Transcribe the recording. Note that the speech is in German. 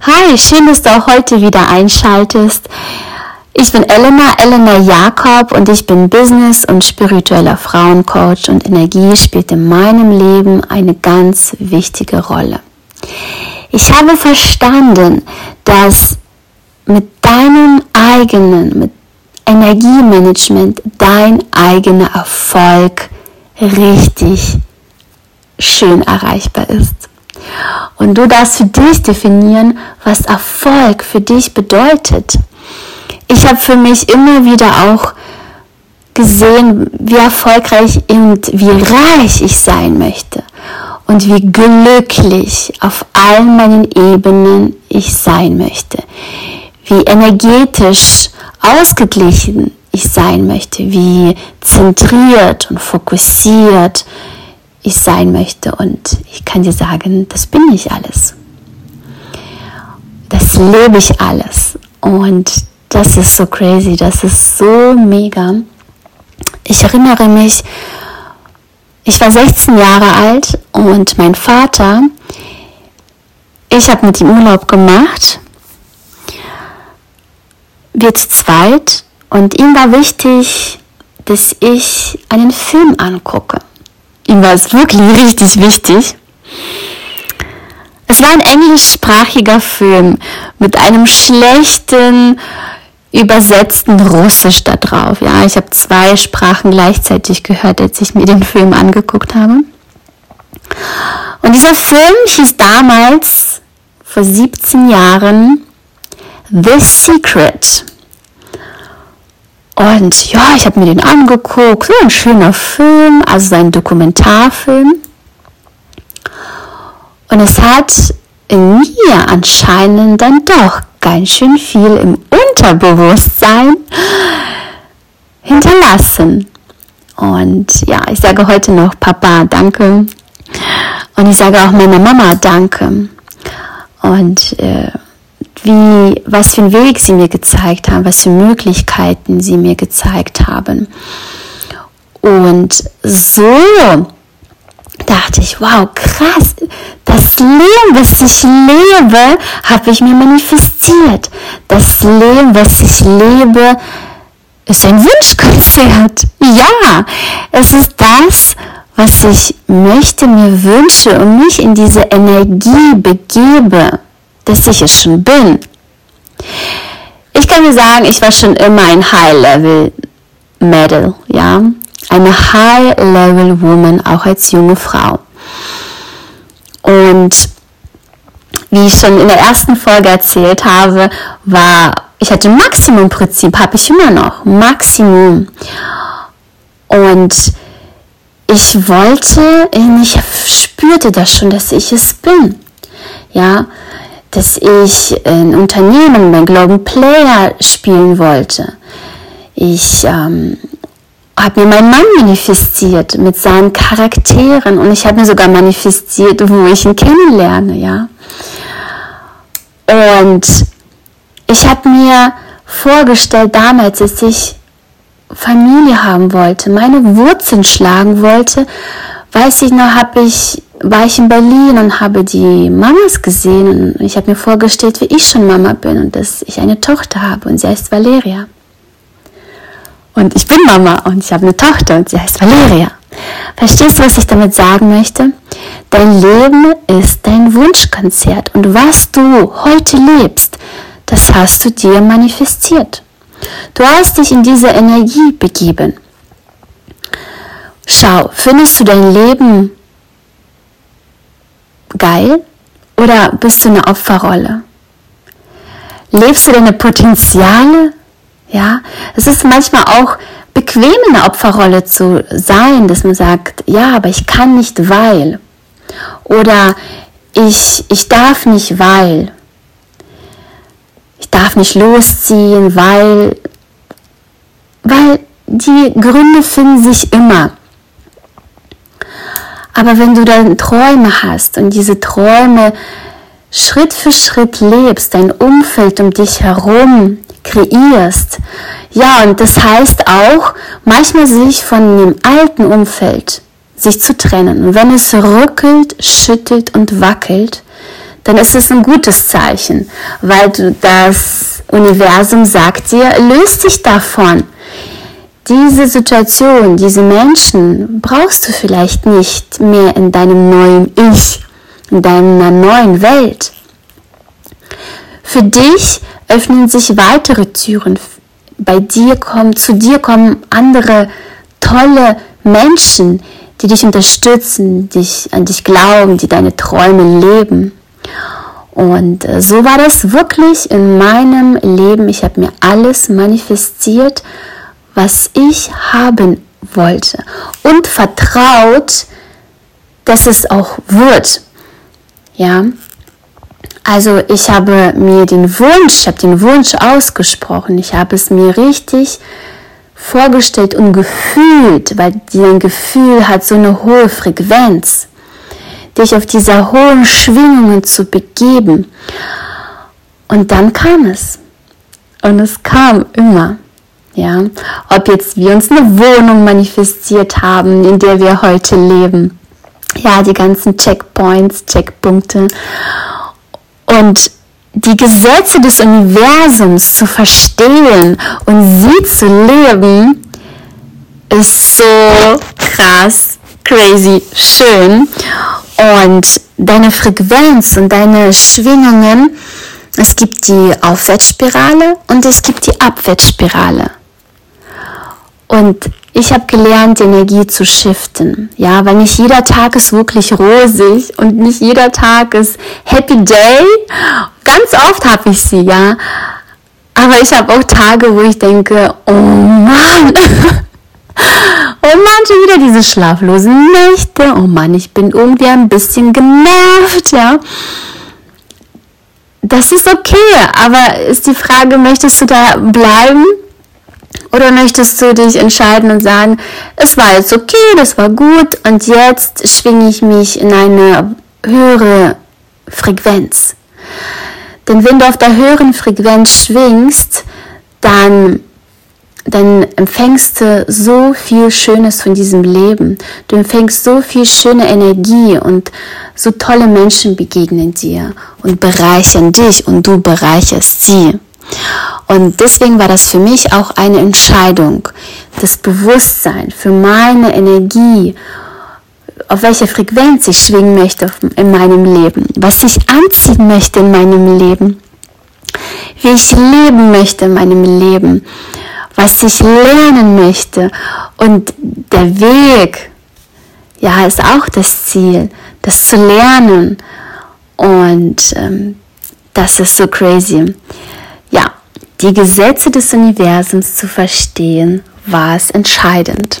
Hi, schön, dass du auch heute wieder einschaltest. Ich bin Elena, Elena Jakob und ich bin Business- und spiritueller Frauencoach und Energie spielt in meinem Leben eine ganz wichtige Rolle. Ich habe verstanden, dass mit deinem eigenen, mit Energiemanagement dein eigener Erfolg richtig schön erreichbar ist. Und du darfst für dich definieren, was Erfolg für dich bedeutet. Ich habe für mich immer wieder auch gesehen, wie erfolgreich und wie reich ich sein möchte. Und wie glücklich auf allen meinen Ebenen ich sein möchte, wie energetisch ausgeglichen ich sein möchte, wie zentriert und fokussiert ich sein möchte. Und ich kann dir sagen, das bin ich alles. Das lebe ich alles. Und das ist so crazy, das ist so mega. Ich erinnere mich, ich war 16 Jahre alt und mein Vater, ich habe mit ihm Urlaub gemacht, wir zu zweit und ihm war wichtig, dass ich einen Film angucke. Ihm war es wirklich richtig wichtig. Es war ein englischsprachiger Film mit einem schlechten übersetzten Russisch da drauf. Ja, ich habe zwei Sprachen gleichzeitig gehört, als ich mir den Film angeguckt habe. Und dieser Film hieß damals, vor 17 Jahren, The Secret. Und ja, ich habe mir den angeguckt, so ein schöner Film, also ein Dokumentarfilm. Und es hat in mir anscheinend dann doch ganz schön viel im Unterbewusstsein hinterlassen. Und ja, ich sage heute noch Papa Danke. Und ich sage auch meiner Mama Danke. Und äh, wie, was für einen Weg sie mir gezeigt haben, was für Möglichkeiten sie mir gezeigt haben. Und so dachte ich, wow, krass, das Leben, was ich lebe, habe ich mir manifestiert. Das Leben, was ich lebe, ist ein Wunschkonzert. Ja, es ist das, was ich möchte, mir wünsche und mich in diese Energie begebe dass ich es schon bin. Ich kann mir sagen, ich war schon immer ein High-Level-Medal, ja. Eine High-Level-Woman, auch als junge Frau. Und wie ich schon in der ersten Folge erzählt habe, war, ich hatte Maximum-Prinzip, habe ich immer noch. Maximum. Und ich wollte, ich spürte das schon, dass ich es bin. Ja, dass ich ein Unternehmen, mein Global Player spielen wollte. Ich ähm, habe mir meinen Mann manifestiert mit seinen Charakteren und ich habe mir sogar manifestiert, wo ich ihn kennenlerne, ja. Und ich habe mir vorgestellt damals, dass ich Familie haben wollte, meine Wurzeln schlagen wollte, weiß ich noch, habe ich war ich in Berlin und habe die Mamas gesehen und ich habe mir vorgestellt, wie ich schon Mama bin und dass ich eine Tochter habe und sie heißt Valeria. Und ich bin Mama und ich habe eine Tochter und sie heißt Valeria. Verstehst du, was ich damit sagen möchte? Dein Leben ist dein Wunschkonzert und was du heute lebst, das hast du dir manifestiert. Du hast dich in diese Energie begeben. Schau, findest du dein Leben geil oder bist du eine Opferrolle? Lebst du deine Potenziale? Ja, es ist manchmal auch bequem in der Opferrolle zu sein, dass man sagt, ja, aber ich kann nicht, weil. Oder ich, ich darf nicht, weil. ich darf nicht losziehen, weil, weil die Gründe finden sich immer. Aber wenn du dann Träume hast und diese Träume Schritt für Schritt lebst, dein Umfeld um dich herum kreierst, ja, und das heißt auch, manchmal sich von dem alten Umfeld sich zu trennen. Und wenn es rückelt, schüttelt und wackelt, dann ist es ein gutes Zeichen, weil du das Universum sagt dir, löst dich davon. Diese Situation, diese Menschen brauchst du vielleicht nicht mehr in deinem neuen Ich, in deiner neuen Welt. Für dich öffnen sich weitere Türen. Bei dir kommen, zu dir kommen andere tolle Menschen, die dich unterstützen, dich an dich glauben, die deine Träume leben. Und äh, so war das wirklich in meinem Leben. Ich habe mir alles manifestiert, was ich haben wollte und vertraut, dass es auch wird. Ja, also ich habe mir den Wunsch, habe den Wunsch ausgesprochen, ich habe es mir richtig vorgestellt und gefühlt, weil dein Gefühl hat so eine hohe Frequenz, dich auf dieser hohen Schwingungen zu begeben. Und dann kam es. Und es kam immer. Ja, ob jetzt wir uns eine Wohnung manifestiert haben, in der wir heute leben. Ja, die ganzen Checkpoints, Checkpunkte und die Gesetze des Universums zu verstehen und sie zu leben, ist so krass, crazy, schön. Und deine Frequenz und deine Schwingungen, es gibt die Aufwärtsspirale und es gibt die Abwärtsspirale. Und ich habe gelernt, Energie zu shiften. Ja, weil nicht jeder Tag ist wirklich rosig und nicht jeder Tag ist Happy Day. Ganz oft habe ich sie, ja. Aber ich habe auch Tage, wo ich denke, oh Mann. Oh Mann, schon wieder diese schlaflosen Nächte. Oh Mann, ich bin irgendwie ein bisschen genervt, ja. Das ist okay, aber ist die Frage, möchtest du da bleiben? Oder möchtest du dich entscheiden und sagen, es war jetzt okay, das war gut und jetzt schwinge ich mich in eine höhere Frequenz. Denn wenn du auf der höheren Frequenz schwingst, dann, dann empfängst du so viel Schönes von diesem Leben. Du empfängst so viel schöne Energie und so tolle Menschen begegnen dir und bereichern dich und du bereicherst sie. Und deswegen war das für mich auch eine Entscheidung, das Bewusstsein für meine Energie, auf welcher Frequenz ich schwingen möchte in meinem Leben, was ich anziehen möchte in meinem Leben, wie ich leben möchte in meinem Leben, was ich lernen möchte. Und der Weg, ja, ist auch das Ziel, das zu lernen. Und ähm, das ist so crazy die Gesetze des Universums zu verstehen, war es entscheidend.